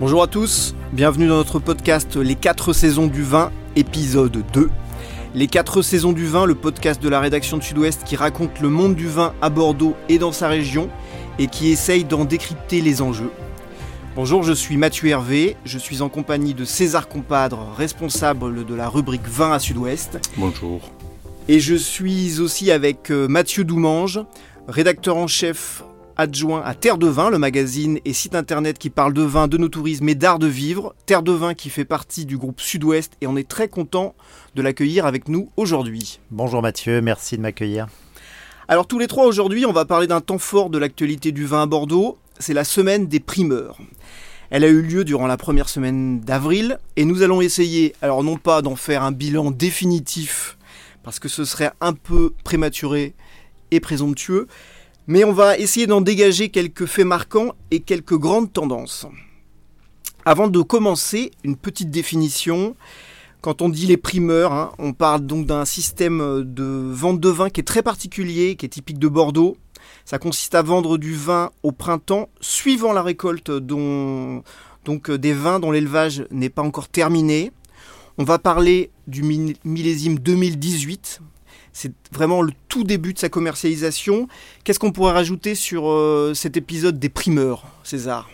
Bonjour à tous, bienvenue dans notre podcast Les 4 saisons du vin, épisode 2. Les 4 saisons du vin, le podcast de la rédaction de Sud-Ouest qui raconte le monde du vin à Bordeaux et dans sa région et qui essaye d'en décrypter les enjeux. Bonjour, je suis Mathieu Hervé, je suis en compagnie de César Compadre, responsable de la rubrique vin à Sud-Ouest. Bonjour. Et je suis aussi avec euh, Mathieu Doumange, rédacteur en chef adjoint à Terre de Vin, le magazine et site internet qui parle de vin, de nos tourismes et d'art de vivre. Terre de Vin qui fait partie du groupe Sud-Ouest et on est très content de l'accueillir avec nous aujourd'hui. Bonjour Mathieu, merci de m'accueillir. Alors tous les trois aujourd'hui, on va parler d'un temps fort de l'actualité du vin à Bordeaux. C'est la semaine des primeurs. Elle a eu lieu durant la première semaine d'avril et nous allons essayer, alors non pas d'en faire un bilan définitif parce que ce serait un peu prématuré et présomptueux, mais on va essayer d'en dégager quelques faits marquants et quelques grandes tendances. Avant de commencer, une petite définition. Quand on dit les primeurs, hein, on parle donc d'un système de vente de vin qui est très particulier, qui est typique de Bordeaux. Ça consiste à vendre du vin au printemps, suivant la récolte donc des vins dont l'élevage n'est pas encore terminé. On va parler du millésime 2018, c'est vraiment le tout début de sa commercialisation. Qu'est-ce qu'on pourrait rajouter sur euh, cet épisode des primeurs, César?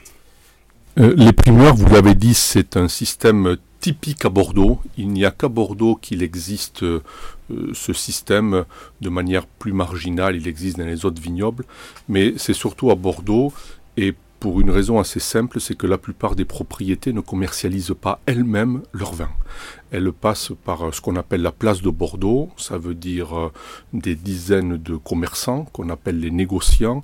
Euh, Les primeurs, vous l'avez dit, c'est un système typique à Bordeaux. Il n'y a qu'à Bordeaux qu'il existe euh, ce système de manière plus marginale. Il existe dans les autres vignobles, mais c'est surtout à Bordeaux. Pour une raison assez simple, c'est que la plupart des propriétés ne commercialisent pas elles-mêmes leur vin. Elles passent par euh, ce qu'on appelle la place de Bordeaux, ça veut dire euh, des dizaines de commerçants qu'on appelle les négociants.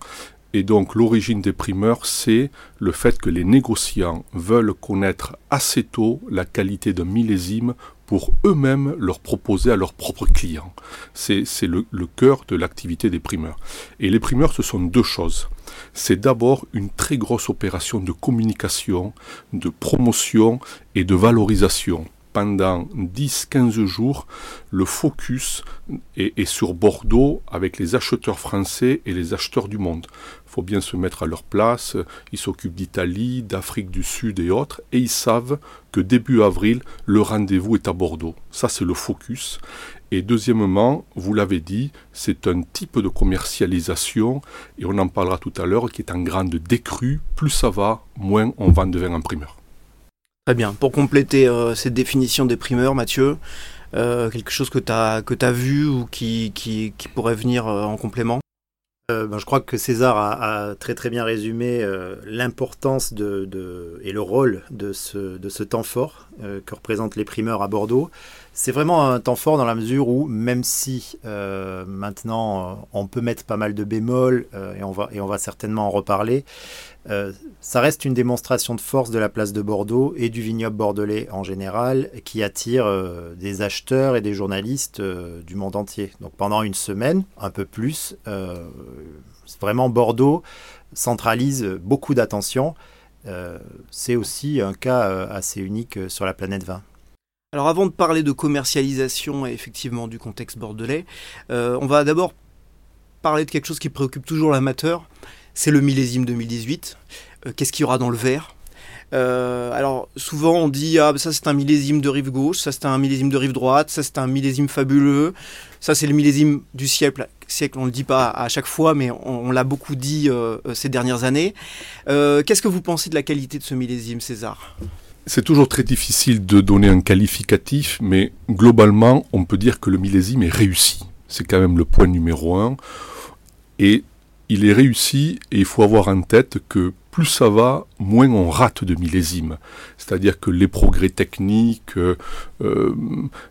Et donc l'origine des primeurs, c'est le fait que les négociants veulent connaître assez tôt la qualité d'un millésime pour eux-mêmes leur proposer à leurs propres clients. C'est le, le cœur de l'activité des primeurs. Et les primeurs, ce sont deux choses c'est d'abord une très grosse opération de communication, de promotion et de valorisation. Pendant 10-15 jours, le focus est, sur Bordeaux avec les acheteurs français et les acheteurs du monde. Il faut bien se mettre à leur place. Ils s'occupent d'Italie, d'Afrique du Sud et autres, et ils savent que début avril, le rendez-vous est à Bordeaux. Ça, c'est le focus. Et deuxièmement, vous l'avez dit, c'est un type de commercialisation, et on en parlera tout à l'heure, qui est en grande décrue. Plus ça va, moins on vend de vin en primeur. Très bien. Pour compléter euh, cette définition des primeurs, Mathieu, euh, quelque chose que tu as, que as vu ou qui, qui, pourrait venir euh, en complément? Ben, je crois que César a, très très bien résumé l'importance de, et le rôle de ce, de ce temps fort que représentent les primeurs à Bordeaux. C'est vraiment un temps fort dans la mesure où, même si euh, maintenant euh, on peut mettre pas mal de bémols, euh, et, on va, et on va certainement en reparler, ça reste une démonstration de force de la place de Bordeaux et du vignoble bordelais en général, qui attire des acheteurs et des journalistes du monde entier. Donc pendant une semaine, un peu plus, vraiment Bordeaux centralise beaucoup d'attention. C'est aussi un cas assez unique sur la planète 20. Alors avant de parler de commercialisation et effectivement du contexte bordelais, euh, on va d'abord parler de quelque chose qui préoccupe toujours l'amateur, c'est le millésime 2018. Euh, qu'est-ce qu'il y aura dans le verre euh, alors souvent on dit ah ça c'est un millésime de rive gauche, ça c'est un millésime de rive droite, ça c'est un millésime fabuleux, ça c'est le millésime du siècle. Siècle, on le dit pas à chaque fois, mais on, l'a beaucoup dit ces dernières années. Qu'est-ce que vous pensez de la qualité de ce millésime, César? C'est toujours très difficile de donner un qualificatif, mais globalement, on peut dire que le millésime est réussi. C'est quand même le point numéro un. Et il est réussi et il faut avoir en tête que plus ça va, moins on rate de millésimes. C'est-à-dire que les progrès techniques, euh,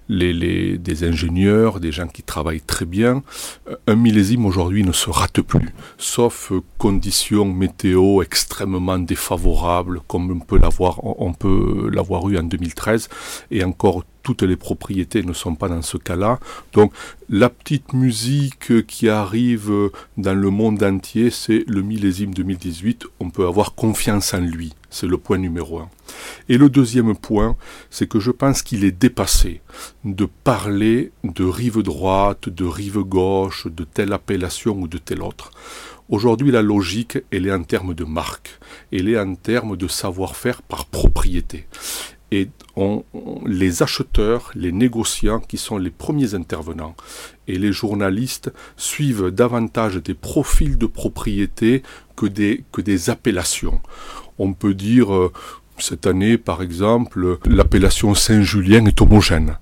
les, des ingénieurs, des gens qui travaillent très bien, euh, un millésime aujourd'hui ne se rate plus, sauf conditions météo extrêmement défavorables, comme on peut l'avoir, on peut l'avoir eu en 2013, et encore toutes les propriétés ne sont pas dans ce cas-là. Donc la petite musique qui arrive dans le monde entier, c'est le millésime 2018. On peut avoir confiance en lui. C'est le point numéro un. Et le deuxième point, c'est que je pense qu'il est dépassé de parler de rive droite, de rive gauche, de telle appellation ou de telle autre. Aujourd'hui, la logique, elle est en termes de marque, elle est en termes de savoir-faire par propriété et les acheteurs, les négociants qui sont les premiers intervenants et les journalistes suivent davantage des profils de propriété que des, appellations. On peut dire euh, cette année, par exemple, l'appellation Saint-Julien est homogène.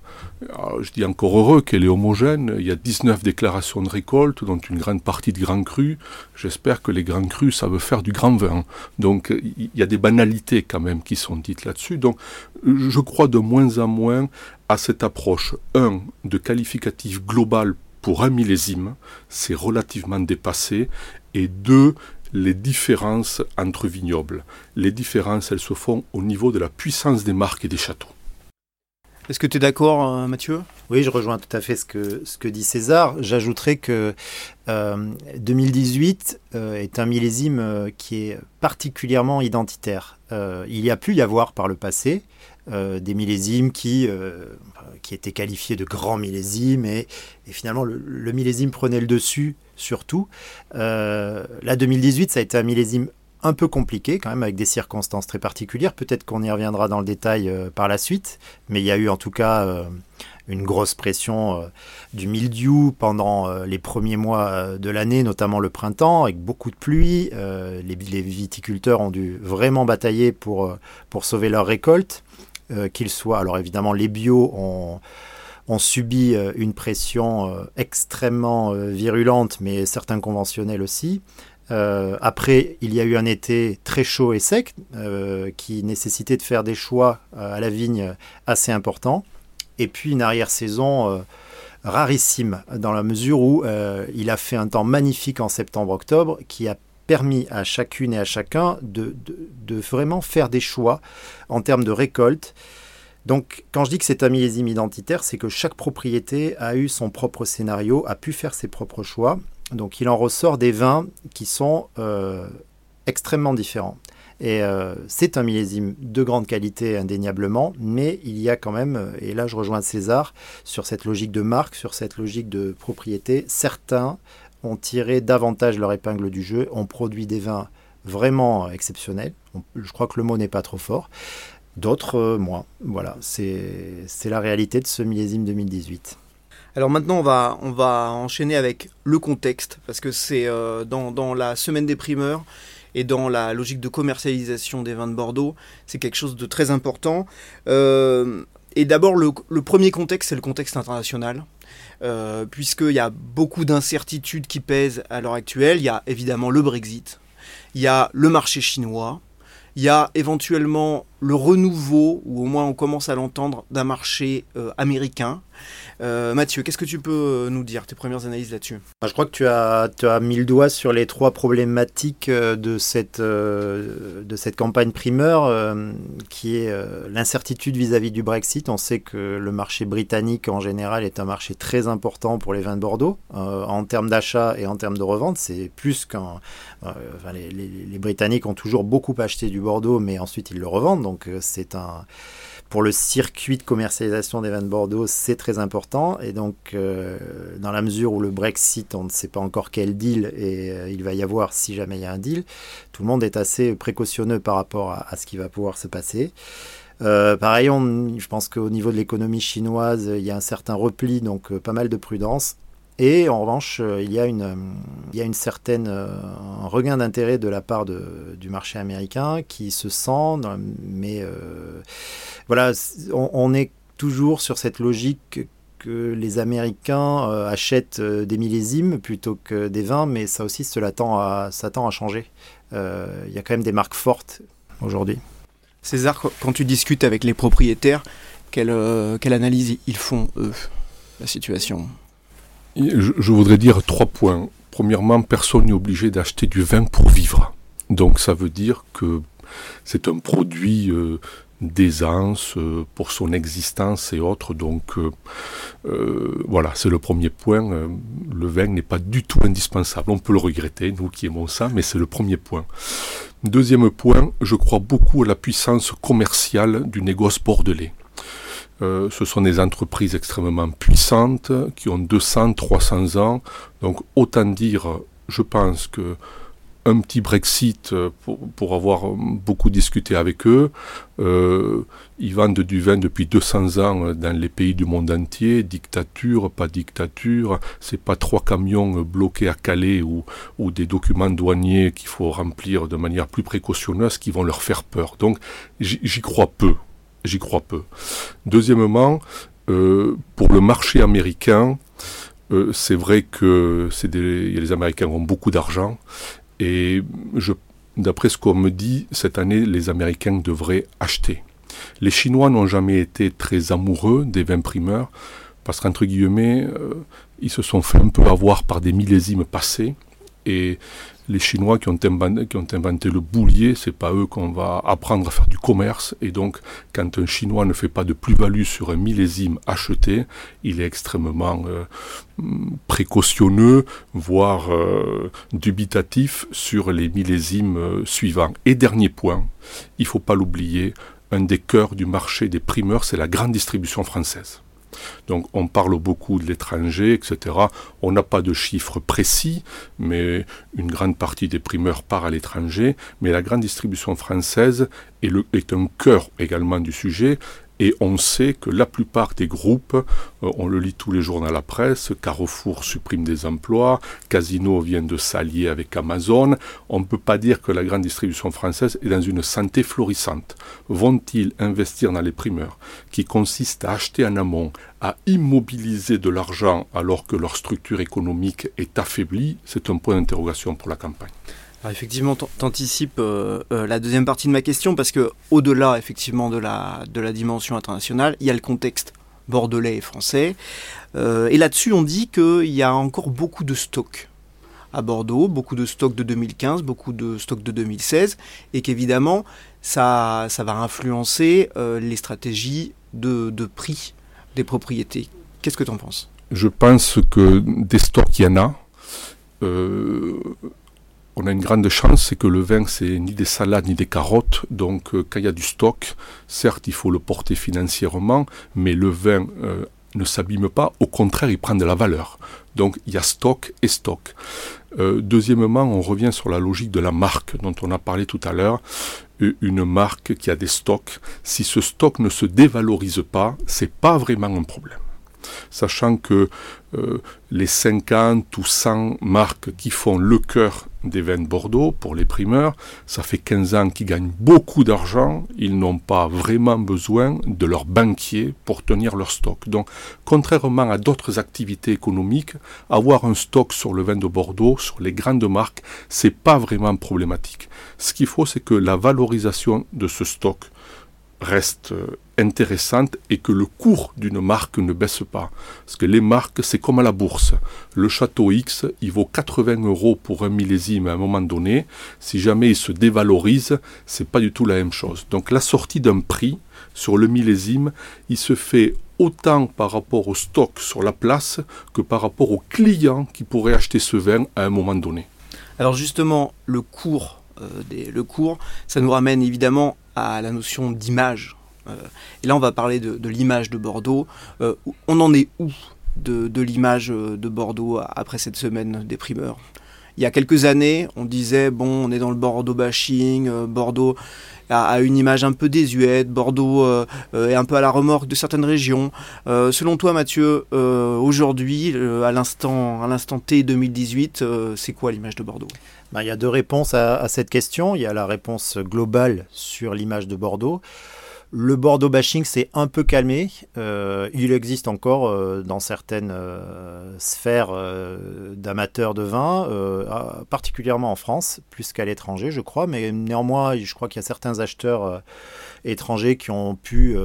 je dis encore heureux qu'elle est homogène. Il y a 19 déclarations de récolte, dont une grande partie de grands crus. J'espère que les grands crus savent faire du grand vin. Donc il y a des banalités quand même qui sont dites là-dessus. Donc je crois de moins en moins à cette approche, un, de qualificatif global pour un millésime, c'est relativement dépassé, et deux, les différences entre vignobles. Les différences, elles se font au niveau de la puissance des marques et des châteaux. Est-ce que tu es d'accord, euh, Mathieu? Oui, je rejoins tout à fait ce que, ce que dit César. J'ajouterais que 2018 euh, euh, est un millésime qui est particulièrement identitaire. il y a pu y avoir par le passé des millésimes qui, qui étaient qualifiés de grands millésimes et, finalement le, millésime prenait le dessus surtout. Euh, la 2018, ça a été un millésime un peu compliqué quand même avec des circonstances très particulières. Peut-être qu'on y reviendra dans le détail euh, par la suite, mais il y a eu en tout cas euh, une grosse pression du mildiou pendant les premiers mois de l'année, notamment le printemps, avec beaucoup de pluie. Les, les, viticulteurs ont dû vraiment batailler pour, pour sauver leur récolte, qu'ils soient. Alors évidemment, les bio ont subi euh, une pression euh, extrêmement euh, virulente, mais certains conventionnels aussi. après, il y a eu un été très chaud et sec qui nécessitait de faire des choix à la vigne assez importants. Et puis une arrière-saison rarissime dans la mesure où il a fait un temps magnifique en septembre-octobre qui a permis à chacune et à chacun de, vraiment faire des choix en termes de récolte donc, quand je dis que c'est un millésime identitaire, c'est que chaque propriété a eu son propre scénario, a pu faire ses propres choix. Donc, il en ressort des vins qui sont euh, extrêmement différents. Et euh, c'est un millésime de grande qualité indéniablement, mais il y a quand même, et là je rejoins César, sur cette logique de marque, sur cette logique de propriété, certains ont tiré davantage leur épingle du jeu, ont produit des vins vraiment exceptionnels. je crois que le mot n'est pas trop fort d'autres euh, moins. Voilà, c'est la réalité de ce millésime 2018. Alors maintenant, on va, on va enchaîner avec le contexte, parce que c'est euh, dans, dans, la semaine des primeurs et dans la logique de commercialisation des vins de Bordeaux, c'est quelque chose de très important. Euh, et d'abord, le, le, premier contexte, c'est le contexte international. Puisqu'il y a beaucoup d'incertitudes qui pèsent à l'heure actuelle. Il y a évidemment le Brexit, il y a le marché chinois, il y a éventuellement le renouveau, ou au moins on commence à l'entendre, d'un marché euh, américain. Euh, Mathieu, qu'est-ce que tu peux euh, nous dire, tes premières analyses là-dessus? Je crois que tu as, mis le doigt sur les trois problématiques de cette, de cette campagne primeur, qui est l'incertitude vis-à-vis du Brexit. On sait que le marché britannique en général est un marché très important pour les vins de Bordeaux, en termes d'achat et en termes de revente. C'est plus qu'un... les, les, Britanniques ont toujours beaucoup acheté du Bordeaux, mais ensuite ils le revendent. Donc c'est un pour le circuit de commercialisation des vins de Bordeaux, c'est très important. Et donc, euh, dans la mesure où le Brexit, on ne sait pas encore quel deal et euh, il va y avoir si jamais il y a un deal, tout le monde est assez précautionneux par rapport à, ce qui va pouvoir se passer. Euh, pareil, je pense qu'au niveau de l'économie chinoise, il y a un certain repli, donc pas mal de prudence. Et en revanche, il y a une, il a une certaine un regain d'intérêt de la part du marché américain qui se sent, mais voilà, on, est toujours sur cette logique que les Américains euh, achètent euh, des millésimes plutôt que des vins, mais ça aussi, cela tend à, ça tend à changer. Euh, il y a quand même des marques fortes aujourd'hui. César, quand tu discutes avec les propriétaires, quelle, quelle analyse ils font, eux, la situation? Je, voudrais dire trois points. Premièrement, personne n'est obligé d'acheter du vin pour vivre. Donc ça veut dire que c'est un produit d'aisance, pour son existence et autres. Donc voilà, c'est le premier point. le vin n'est pas du tout indispensable. On peut le regretter, nous qui aimons ça, mais c'est le premier point. Deuxième point, je crois beaucoup à la puissance commerciale du négoce bordelais. Euh, ce sont des entreprises extrêmement puissantes qui ont 200, 300 ans. Donc autant dire, je pense que un petit Brexit euh, pour, avoir beaucoup discuté avec eux. Euh, ils vendent du vin depuis 200 ans dans les pays du monde entier. Dictature, pas dictature. C'est pas trois camions bloqués à Calais ou, ou des documents douaniers qu'il faut remplir de manière plus précautionneuse qui vont leur faire peur. Donc j'y crois peu j'y crois peu. Deuxièmement, euh, pour le marché américain, euh, c'est vrai que les Américains ont beaucoup d'argent et d'après ce qu'on me dit, cette année, les Américains devraient acheter. Les Chinois n'ont jamais été très amoureux des vins primeurs parce qu'entre guillemets, euh, ils se sont fait un peu avoir par des millésimes passés et les Chinois qui ont, inventé, le boulier, c'est pas eux qu'on va apprendre à faire du commerce. Et donc, quand un Chinois ne fait pas de plus-value sur un millésime acheté, il est extrêmement euh, précautionneux, voire euh, dubitatif sur les millésimes euh, suivants. Et dernier point, il faut pas l'oublier, un des cœurs du marché des primeurs, c'est la grande distribution française. Donc on parle beaucoup de l'étranger, etc. On n'a pas de chiffres précis, mais une grande partie des primeurs part à l'étranger. Mais la grande distribution française est, un cœur également du sujet. Et on sait que la plupart des groupes, euh, on le lit tous les jours dans la presse, Carrefour supprime des emplois, Casino vient de s'allier avec Amazon, on ne peut pas dire que la grande distribution française est dans une santé florissante. Vont-ils investir dans les primeurs, qui consistent à acheter en amont, à immobiliser de l'argent alors que leur structure économique est affaiblie? C'est un point d'interrogation pour la campagne effectivement, t'anticipes euh, euh, la deuxième partie de ma question parce que au-delà effectivement de la, de la dimension internationale, il y a le contexte bordelais et français. Euh, et là-dessus, on dit qu'il y a encore beaucoup de stocks à Bordeaux, beaucoup de stocks de 2015, beaucoup de stocks de 2016, et qu'évidemment, ça, ça va influencer les stratégies de, de prix des propriétés. Qu'est-ce que tu en penses? Je pense que des stocks, il y en a on a une grande chance, c'est que le vin, c'est ni des salades ni des carottes. Donc, euh, quand il y a du stock, certes, il faut le porter financièrement, mais le vin euh, ne s'abîme pas. Au contraire, il prend de la valeur. Donc, il y a stock et stock. Euh, deuxièmement, on revient sur la logique de la marque dont on a parlé tout à l'heure. Une marque qui a des stocks, si ce stock ne se dévalorise pas, c'est pas vraiment un problème sachant que euh, les 50 ou 100 marques qui font le cœur des vins de Bordeaux pour les primeurs, ça fait 15 ans qu'ils gagnent beaucoup d'argent, ils n'ont pas vraiment besoin de leurs banquiers pour tenir leur stock. Donc, contrairement à d'autres activités économiques, avoir un stock sur le vin de Bordeaux, sur les grandes marques, c'est pas vraiment problématique. Ce qu'il faut, c'est que la valorisation de ce stock reste euh, intéressante et que le cours d'une marque ne baisse pas. Parce que les marques, c'est comme à la bourse. Le château X, il vaut 80 euros pour un millésime à un moment donné. Si jamais il se dévalorise, c'est pas du tout la même chose. Donc la sortie d'un prix sur le millésime, il se fait autant par rapport au stock sur la place que par rapport aux clients qui pourraient acheter ce vin à un moment donné. Alors justement, le cours, euh, le cours, ça nous ramène évidemment à la notion d'image euh, et là, on va parler de, l'image de Bordeaux. Euh, on en est où de, l'image euh, de Bordeaux après cette semaine des primeurs? Il y a quelques années, on disait bon, on est dans le Bordeaux bashing, Bordeaux a, une image un peu désuète, Bordeaux est un peu à la remorque de certaines régions. selon toi, Mathieu, aujourd'hui, à l'instant, à l'instant T 2018, c'est quoi l'image de Bordeaux? Ben, Il y a deux réponses à, cette question. Il y a la réponse globale sur l'image de Bordeaux. Le Bordeaux bashing s'est un peu calmé. Euh, il existe encore euh, dans certaines euh, sphères d'amateurs de vin, particulièrement en France, plus qu'à l'étranger, je crois. Mais néanmoins, je crois qu'il y a certains acheteurs étrangers qui ont pu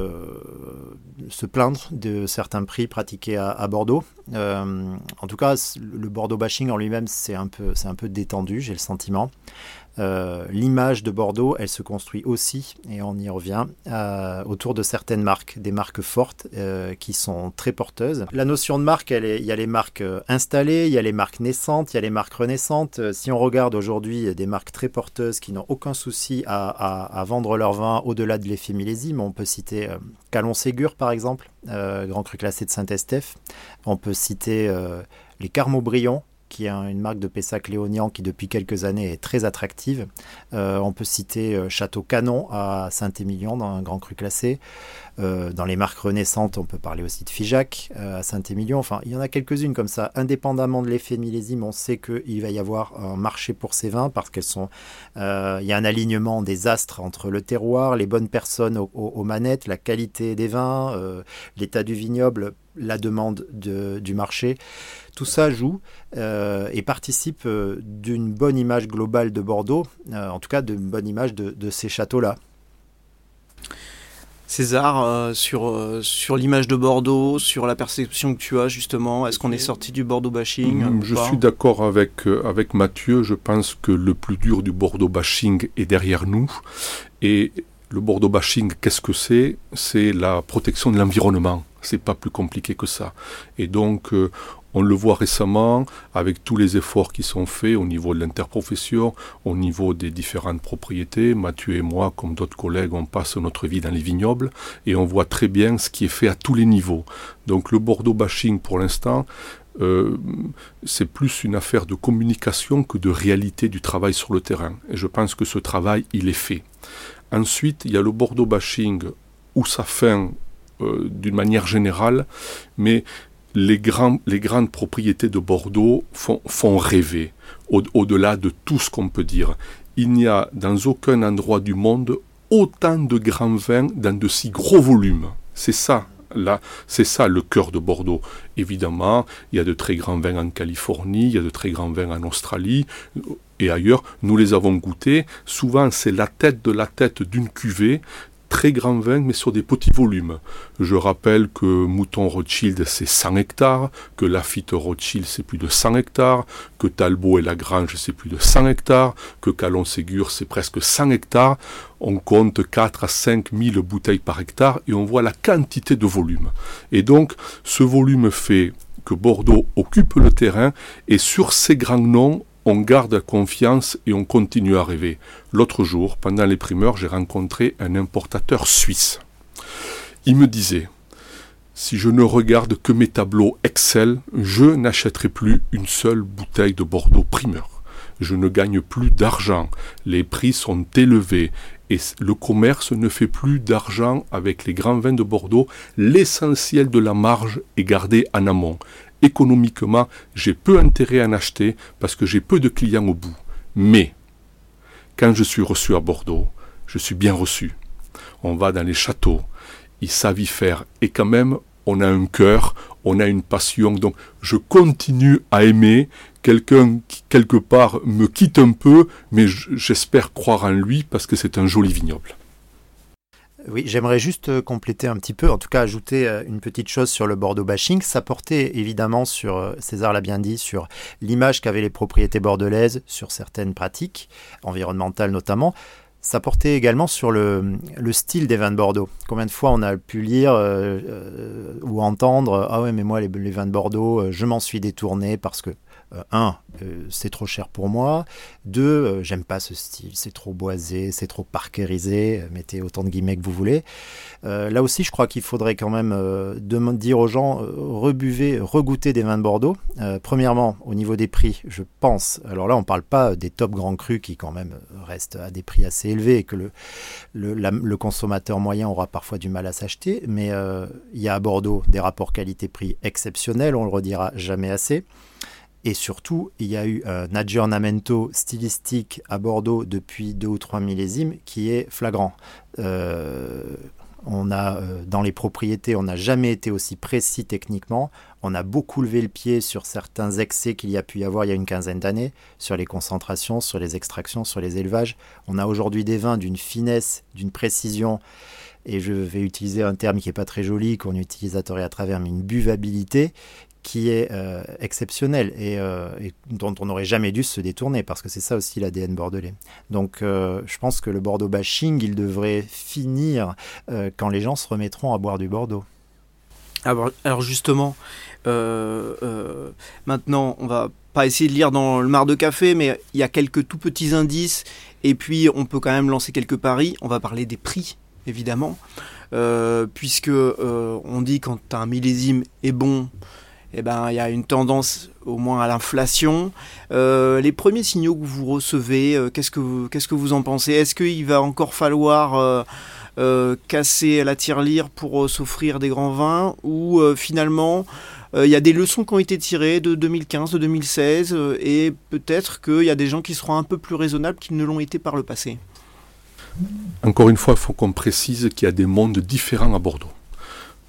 se plaindre de certains prix pratiqués à, Bordeaux. en tout cas, le Bordeaux bashing en lui-même, c'est un peu, c'est un peu détendu, j'ai le sentiment. Euh, l'image de Bordeaux, elle se construit aussi, et on y revient, euh, autour de certaines marques, des marques fortes euh, qui sont très porteuses. La notion de marque, il y a les marques installées, il y a les marques naissantes, il y a les marques renaissantes. Si on regarde aujourd'hui des marques très porteuses qui n'ont aucun souci à, vendre leur vin au-delà de l'effet millésime, on peut citer Calon Ségur par exemple, grand cru classé de Saint-Estèphe. On peut citer les Carmo Briand, qui est une marque de Pessac léonian qui depuis quelques années est très attractive. Euh, on peut citer euh, Château Canon à Saint-Émilion dans un grand cru classé. Euh, dans les marques renaissantes, on peut parler aussi de Figeac à Saint-Émilion. Enfin, il y en a quelques-unes comme ça. Indépendamment de l'effet millésime, on sait qu'il va y avoir un marché pour ces vins parce qu'elles sont. il y a un alignement des astres entre le terroir, les bonnes personnes aux manettes, la qualité des vins, l'état du vignoble la demande du marché. Tout ça joue euh, et participe euh, d'une bonne image globale de Bordeaux, euh, en tout cas d'une bonne image de, ces châteaux-là. César, sur, sur l'image de Bordeaux, sur la perception que tu as justement, est-ce qu'on est sorti du Bordeaux bashing mm, Je suis d'accord avec, avec Mathieu, je pense que le plus dur du Bordeaux bashing est derrière nous. Et le Bordeaux bashing, qu'est-ce que c'est? C'est la protection de l'environnement. C'est pas plus compliqué que ça. Et donc, euh, on le voit récemment avec tous les efforts qui sont faits au niveau de l'interprofession, au niveau des différentes propriétés. Mathieu et moi, comme d'autres collègues, on passe notre vie dans les vignobles et on voit très bien ce qui est fait à tous les niveaux. Donc le Bordeaux bashing, pour l'instant, euh, c'est plus une affaire de communication que de réalité du travail sur le terrain. Et je pense que ce travail, il est fait. Ensuite, il y a le Bordeaux bashing où ça fin euh, d'une manière générale, mais les, grandes propriétés de Bordeaux font, rêver, au-delà de tout ce qu'on peut dire. Il n'y a dans aucun endroit du monde autant de grands vins dans de si gros volumes. C'est ça là, c'est ça le cœur de Bordeaux. Évidemment, il y a de très grands vins en Californie, il y a de très grands vins en Australie et ailleurs. Nous les avons goûtés. Souvent, c'est la tête de la tête d'une cuvée très grand vin, mais sur des petits volumes. Je rappelle que Mouton Rothschild, c'est 100 hectares, que Lafitte Rothschild, c'est plus de 100 hectares, que Talbot et Lagrange, c'est plus de 100 hectares, que Calon-Ségur, c'est presque 100 hectares. On compte 4 à 5 000 bouteilles par hectare et on voit la quantité de volume. Et donc, ce volume fait que Bordeaux occupe le terrain et sur ces grands noms, on garde confiance et on continue à rêver. L'autre jour, pendant les primeurs, j'ai rencontré un importateur suisse. Il me disait Si je ne regarde que mes tableaux Excel, je n'achèterai plus une seule bouteille de Bordeaux primeur. Je ne gagne plus d'argent, les prix sont élevés et le commerce ne fait plus d'argent avec les grands vins de Bordeaux. L'essentiel de la marge est gardé en amont économiquement, j'ai peu intérêt à en acheter parce que j'ai peu de clients au bout. Mais, quand je suis reçu à Bordeaux, je suis bien reçu. On va dans les châteaux, ils savent y faire, et quand même, on a un cœur, on a une passion, donc je continue à aimer quelqu'un qui, quelque part, me quitte un peu, mais j'espère croire en lui parce que c'est un joli vignoble. Oui, j'aimerais juste euh, compléter un petit peu, en tout cas ajouter euh, une petite chose sur le Bordeaux bashing. Ça portait évidemment sur, euh, César l'a bien dit, sur l'image qu'avaient les propriétés bordelaises, sur certaines pratiques environnementales notamment. Ça portait également sur le, style des vins de Bordeaux. Combien de fois on a pu lire ou entendre Ah ouais, mais moi, les vins de Bordeaux, je m'en suis détourné parce que euh, un, euh, c'est trop cher pour moi. Deux, euh, j'aime pas ce style, c'est trop boisé, c'est trop parkerisé, mettez autant de guillemets que vous voulez. là aussi, je crois qu'il faudrait quand même dire aux gens, rebuvez, regoutez des vins de Bordeaux. premièrement, au niveau des prix, je pense, alors là, on parle pas des top grands crus qui quand même restent à des prix assez élevés et que le consommateur moyen aura parfois du mal à s'acheter, mais il y a à Bordeaux des rapports qualité-prix exceptionnels, on le redira jamais assez. Et surtout, il y a eu un aggiornamento stylistique à Bordeaux depuis deux ou trois millésimes qui est flagrant. Euh, on a, euh, dans les propriétés, on n'a jamais été aussi précis techniquement. On a beaucoup levé le pied sur certains excès qu'il y a pu y avoir il y a une quinzaine d'années, sur les concentrations, sur les extractions, sur les élevages. On a aujourd'hui des vins d'une finesse, d'une précision, et je vais utiliser un terme qui n'est pas très joli, qu'on utilise à tort et à travers, mais une buvabilité qui est euh, exceptionnel et, dont on n'aurait jamais dû se détourner parce que c'est ça aussi l'ADN bordelais. Donc je pense que le Bordeaux bashing, il devrait finir quand les gens se remettront à boire du Bordeaux. Alors, alors justement, maintenant, on va pas essayer de lire dans le mar de café, mais il y a quelques tout petits indices et puis on peut quand même lancer quelques paris. On va parler des prix, évidemment, euh, puisque euh, on dit quand un millésime est bon, eh ben il y a une tendance au moins à l'inflation. Euh, les premiers signaux que vous recevez, qu'est-ce que vous, qu'est-ce que vous en pensez? Est-ce qu'il va encore falloir casser la tirelire pour s'offrir des grands vins? Ou finalement il y a des leçons qui ont été tirées de 2015, de 2016, et peut-être qu'il y a des gens qui seront un peu plus raisonnables qu'ils ne l'ont été par le passé? Encore une fois, il faut qu'on précise qu'il y a des mondes différents à Bordeaux.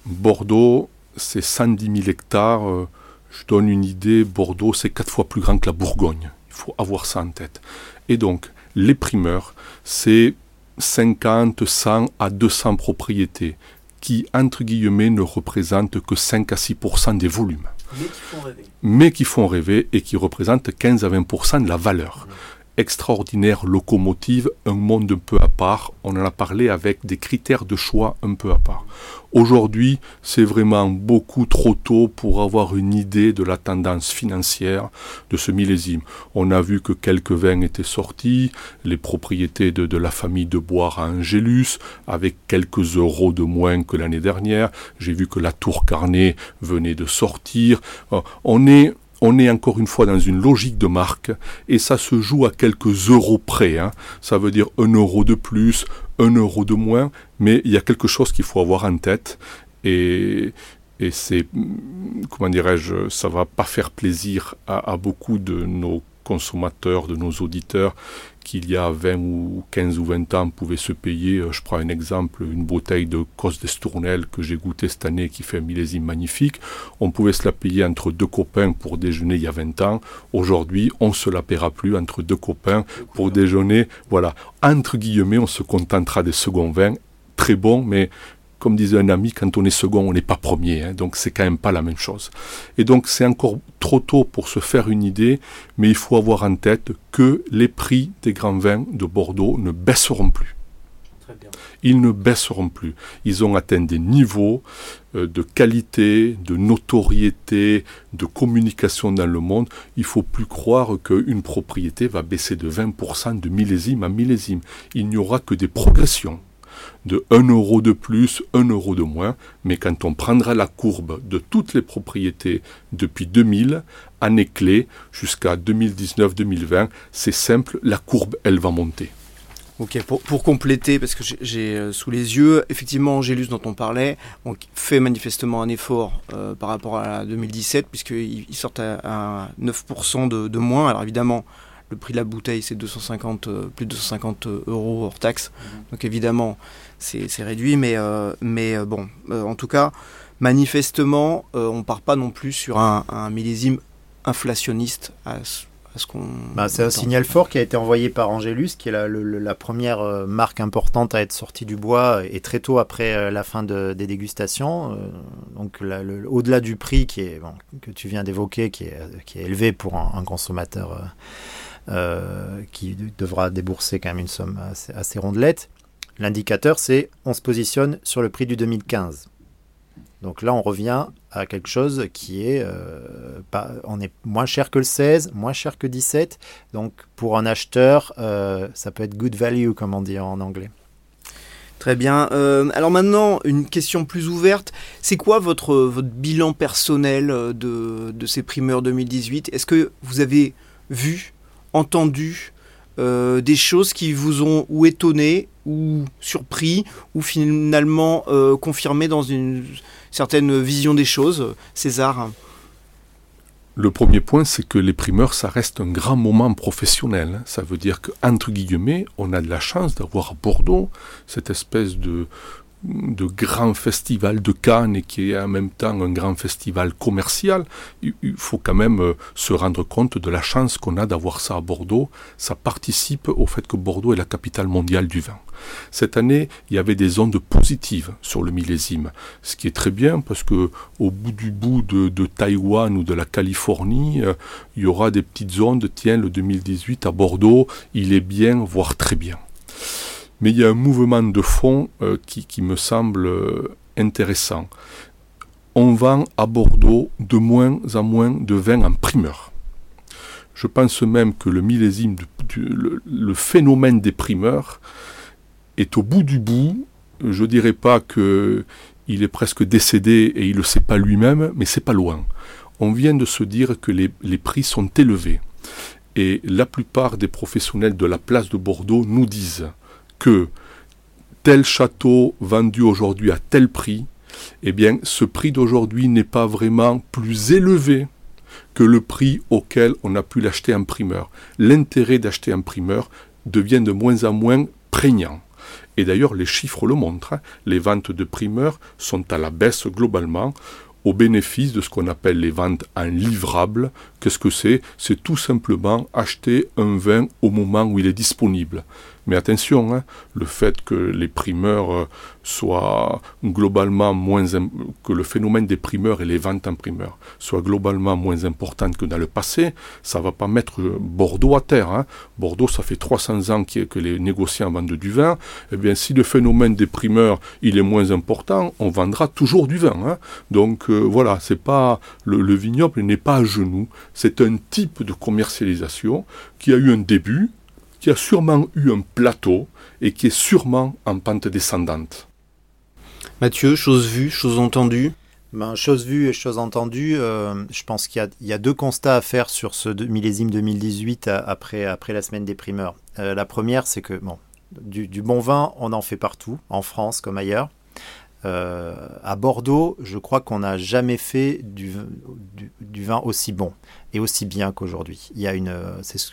Bordeaux, c'est 110 000 hectares. Euh, je donne une idée, Bordeaux, c'est quatre fois plus grand que la Bourgogne. Il faut avoir ça en tête. Et donc, les primeurs, c'est 50, 100 à 200 propriétés qui, entre guillemets, ne représentent que 5 à 6% des volumes. Mais qui font rêver. Mais qui font rêver et qui représentent 15 à 20% de la valeur extraordinaire locomotive, un monde un peu à part. On en a parlé avec des critères de choix un peu à part. Aujourd'hui, c'est vraiment beaucoup trop tôt pour avoir une idée de la tendance financière de ce millésime. On a vu que quelques vins étaient sortis, les propriétés de, la famille de Boire à Angélus, avec quelques euros de moins que l'année dernière. J'ai vu que la Tour Carnet venait de sortir. Euh, on est on est encore une fois dans une logique de marque et ça se joue à quelques euros près. Hein. Ça veut dire un euro de plus, un euro de moins, mais il y a quelque chose qu'il faut avoir en tête et, c'est, comment dirais-je, ça va pas faire plaisir à beaucoup de nos consommateurs, de nos auditeurs qu'il y a 20 ou 15 ou 20 ans pouvaient se payer, euh, je prends un exemple, une bouteille de Cos d'Estournel que j'ai goûté cette année qui fait un millésime magnifique, on pouvait se la payer entre deux copains pour déjeuner il y a 20 ans. Aujourd'hui, on ne se la paiera plus entre deux copains pour déjeuner. Voilà, entre guillemets, on se contentera des seconds vins, très bons, mais comme disait un ami, quand on est second, on n'est pas premier. Hein, donc c'est quand même pas la même chose. Et donc c'est encore trop tôt pour se faire une idée, mais il faut avoir en tête que les prix des grands vins de Bordeaux ne baisseront plus. Ils ne baisseront plus. Ils ont atteint des niveaux euh, de qualité, de notoriété, de communication dans le monde. Il faut plus croire qu'une propriété va baisser de 20% de millésime à millésime. Il n'y aura que des progressions de 1 euro de plus, 1 euro de moins, mais quand on prendra la courbe de toutes les propriétés depuis 2000, année clé, jusqu'à 2019-2020, c'est simple, la courbe, elle va monter. Ok, pour, compléter, parce que j'ai euh, sous les yeux, effectivement, Angélus dont on parlait, fait manifestement un effort euh, par rapport à 2017, puisqu'ils sortent à, 9% de, moins. Alors évidemment, le prix de la bouteille, c'est 250, euh, plus de 250 euros hors taxe. Donc évidemment, c'est réduit, mais, euh, mais euh, bon, euh, en tout cas, manifestement, on ne part pas non plus sur un, millésime inflationniste à, ce qu'on. Bah, c'est un signal fort qui a été envoyé par Angélus, qui est la, la, première marque importante à être sortie du bois et très tôt après la fin de, des dégustations. donc au-delà du prix qui est, que tu viens d'évoquer, qui est, qui est élevé pour un, consommateur qui devra débourser quand même une somme assez, rondelette, L'indicateur, c'est on se positionne sur le prix du 2015. Donc là, on revient à quelque chose qui est, euh, on est moins cher que le 16, moins cher que 17. Donc pour un acheteur, euh, ça peut être good value, comme on dit en anglais. Très bien. Euh, alors maintenant, une question plus ouverte. C'est quoi votre, bilan personnel de ces primeurs 2018 Est-ce que vous avez vu, entendu euh, des choses qui vous ont ou étonné ou surpris ou finalement euh, confirmé dans une certaine vision des choses, César? Le premier point, c'est que les primeurs, ça reste un grand moment professionnel. Ça veut dire qu'entre guillemets, on a de la chance d'avoir à Bordeaux cette espèce de, de grand festival de Cannes et qui est en même temps un grand festival commercial, il faut quand même euh, se rendre compte de la chance qu'on a d'avoir ça à Bordeaux. Ça participe au fait que Bordeaux est la capitale mondiale du vin. Cette année, il y avait des ondes positives sur le millésime, ce qui est très bien parce que au bout du bout de, Taïwan ou de la Californie, euh, il y aura des petites ondes. Tiens, le 2018 à Bordeaux, il est bien, voire très bien. Mais il y a un mouvement de fond euh, qui, me semble euh, intéressant. On vend à Bordeaux de moins en moins de vin en primeur. Je pense même que le millésime, le, phénomène des primeurs est au bout du bout. Je ne dirais pas qu'il est presque décédé et il ne le sait pas lui-même, mais c'est pas loin. On vient de se dire que les prix sont élevés. Et la plupart des professionnels de la place de Bordeaux nous disent que tel château vendu aujourd'hui à tel prix, eh bien, ce prix d'aujourd'hui n'est pas vraiment plus élevé que le prix auquel on a pu l'acheter en primeur. L'intérêt d'acheter en primeur devient de moins en moins prégnant. Et d'ailleurs, les chiffres le montrent. Hein. Les ventes de primeurs sont à la baisse globalement au bénéfice de ce qu'on appelle les ventes en livrable. Qu'est-ce que c'est? C'est tout simplement acheter un vin au moment où il est disponible. Mais attention, hein, le fait que les primeurs euh, soient globalement moins que le phénomène des primeurs et les ventes en primeurs soient globalement moins importantes que dans le passé, ça va pas mettre Bordeaux à terre. Hein. Bordeaux, ça fait 300 ans que les négociants vendent du vin. Eh bien, si le phénomène des primeurs il est moins important, on vendra toujours du vin. Hein. Donc euh, voilà, c'est pas le vignoble n'est pas à genoux. C'est un type de commercialisation qui a eu un début, qui a sûrement eu un plateau et qui est sûrement en pente descendante. Mathieu, chose vue, chose entendue? Ben, chose vue et chose entendue, euh, je pense qu'il y, a deux constats à faire sur ce millésime 2018 après, après la semaine des primeurs. Euh, la première, c'est que bon, du, bon vin, on en fait partout, en France comme ailleurs. Euh, à Bordeaux, je crois qu'on n'a jamais fait du, vin aussi bon et aussi bien qu'aujourd'hui. Il y a une,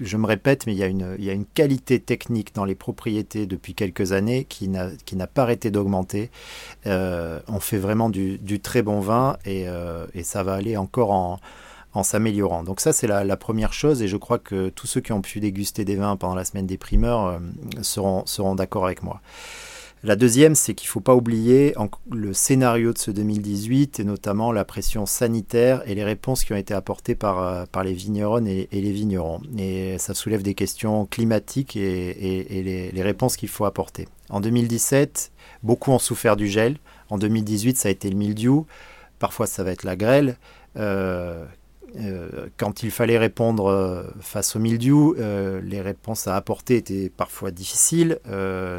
je me répète, mais il y, a une, qualité technique dans les propriétés depuis quelques années qui n'a, pas arrêté d'augmenter. Euh, on fait vraiment du, très bon vin et, euh, et ça va aller encore en, s'améliorant. Donc ça, c'est la, première chose et je crois que tous ceux qui ont pu déguster des vins pendant la semaine des primeurs seront d'accord avec moi. La deuxième, c'est qu'il ne faut pas oublier le scénario de ce 2018 et notamment la pression sanitaire et les réponses qui ont été apportées par, euh, les vigneronnes et, les vignerons. Et ça soulève des questions climatiques et, les, réponses qu'il faut apporter. En 2017, beaucoup ont souffert du gel. En 2018, ça a été le mildiou. Parfois, ça va être la grêle. Euh, quand il fallait répondre euh, face au mildiou, euh, les réponses à apporter étaient parfois difficiles,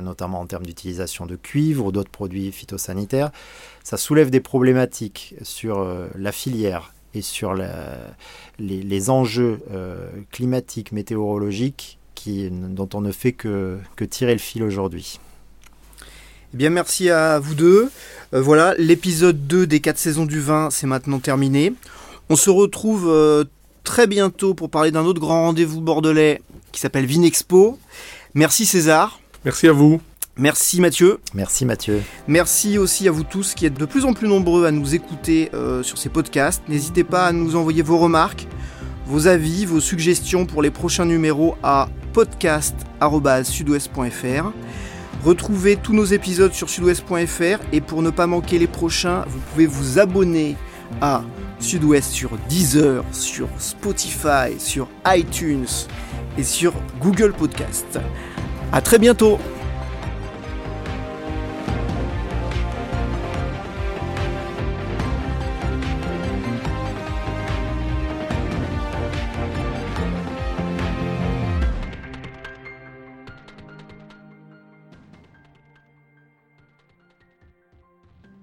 notamment en termes d'utilisation de cuivre ou d'autres produits phytosanitaires. Ça soulève des problématiques sur la filière et sur les, enjeux climatiques, météorologiques dont on ne fait que, que tirer le fil aujourd'hui. Eh bien, merci à vous deux. voilà, l'épisode 2 des 4 saisons du vin, c'est maintenant terminé. On se retrouve euh, très bientôt pour parler d'un autre grand rendez-vous bordelais qui s'appelle Vinexpo. Merci César. Merci à vous. Merci Mathieu. Merci Mathieu. Merci aussi à vous tous qui êtes de plus en plus nombreux à nous écouter euh, sur ces podcasts. N'hésitez pas à nous envoyer vos remarques, vos avis, vos suggestions pour les prochains numéros à podcast.sudouest.fr. Retrouvez tous nos épisodes sur sudouest.fr et pour ne pas manquer les prochains, vous pouvez vous abonner à Sud-Ouest sur Deezer, sur Spotify, sur iTunes et sur Google Podcast. À très bientôt